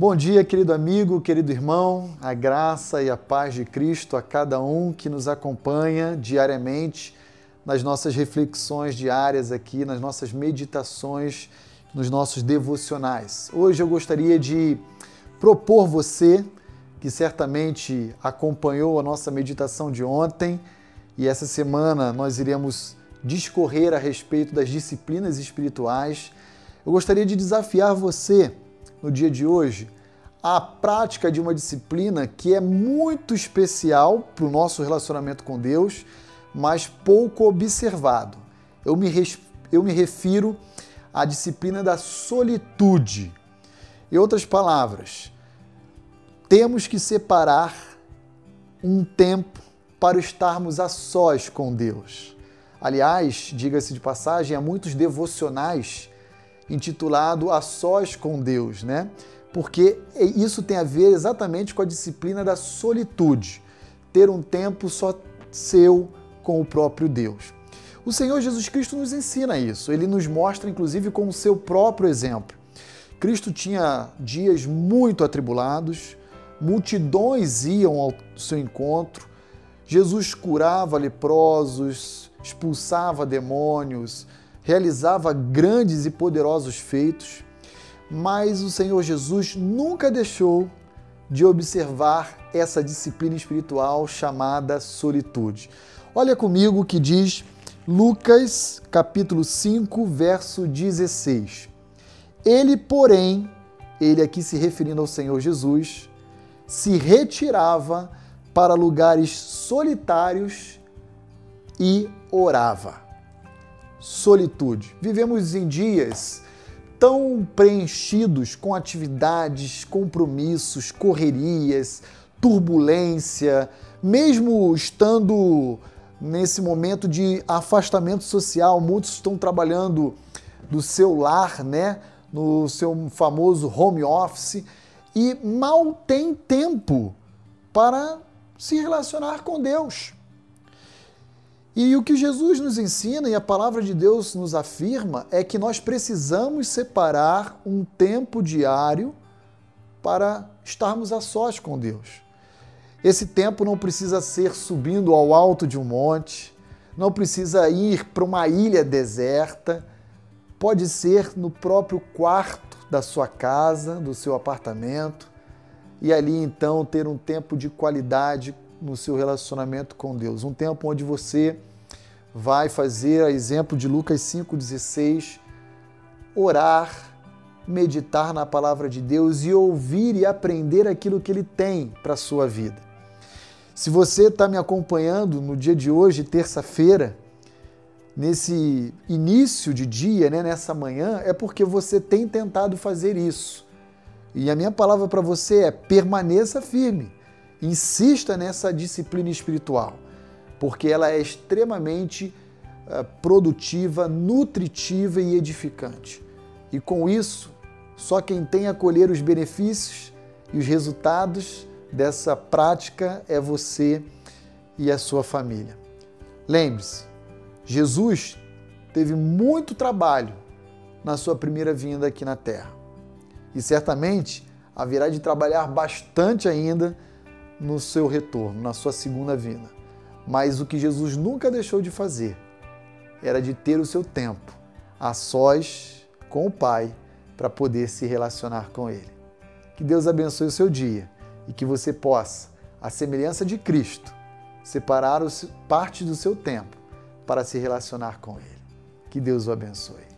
Bom dia, querido amigo, querido irmão, a graça e a paz de Cristo a cada um que nos acompanha diariamente nas nossas reflexões diárias aqui, nas nossas meditações, nos nossos devocionais. Hoje eu gostaria de propor você, que certamente acompanhou a nossa meditação de ontem, e essa semana nós iremos discorrer a respeito das disciplinas espirituais. Eu gostaria de desafiar você no dia de hoje a prática de uma disciplina que é muito especial para o nosso relacionamento com Deus, mas pouco observado. Eu me, eu me refiro à disciplina da solitude. Em outras palavras, temos que separar um tempo para estarmos a sós com Deus. Aliás, diga-se de passagem, há muitos devocionais intitulado A Sós com Deus, né? Porque isso tem a ver exatamente com a disciplina da solitude, ter um tempo só seu com o próprio Deus. O Senhor Jesus Cristo nos ensina isso, ele nos mostra inclusive com o seu próprio exemplo. Cristo tinha dias muito atribulados, multidões iam ao seu encontro, Jesus curava leprosos, expulsava demônios, realizava grandes e poderosos feitos, mas o Senhor Jesus nunca deixou de observar essa disciplina espiritual chamada solitude. Olha comigo o que diz Lucas, capítulo 5, verso 16. Ele, porém, ele aqui se referindo ao Senhor Jesus, se retirava para lugares solitários e orava solitude. Vivemos em dias tão preenchidos com atividades, compromissos, correrias, turbulência, mesmo estando nesse momento de afastamento social, muitos estão trabalhando do seu lar, né, no seu famoso home office e mal tem tempo para se relacionar com Deus. E o que Jesus nos ensina e a palavra de Deus nos afirma é que nós precisamos separar um tempo diário para estarmos a sós com Deus. Esse tempo não precisa ser subindo ao alto de um monte, não precisa ir para uma ilha deserta, pode ser no próprio quarto da sua casa, do seu apartamento, e ali então ter um tempo de qualidade no seu relacionamento com Deus. Um tempo onde você vai fazer, a exemplo de Lucas 5,16, orar, meditar na palavra de Deus e ouvir e aprender aquilo que Ele tem para a sua vida. Se você está me acompanhando no dia de hoje, terça-feira, nesse início de dia, né, nessa manhã, é porque você tem tentado fazer isso. E a minha palavra para você é: permaneça firme Insista nessa disciplina espiritual, porque ela é extremamente uh, produtiva, nutritiva e edificante. E com isso, só quem tem a colher os benefícios e os resultados dessa prática é você e a sua família. Lembre-se, Jesus teve muito trabalho na sua primeira vinda aqui na Terra. E certamente haverá de trabalhar bastante ainda no seu retorno, na sua segunda vinda. Mas o que Jesus nunca deixou de fazer era de ter o seu tempo a sós com o Pai para poder se relacionar com Ele. Que Deus abençoe o seu dia e que você possa, à semelhança de Cristo, separar parte do seu tempo para se relacionar com Ele. Que Deus o abençoe.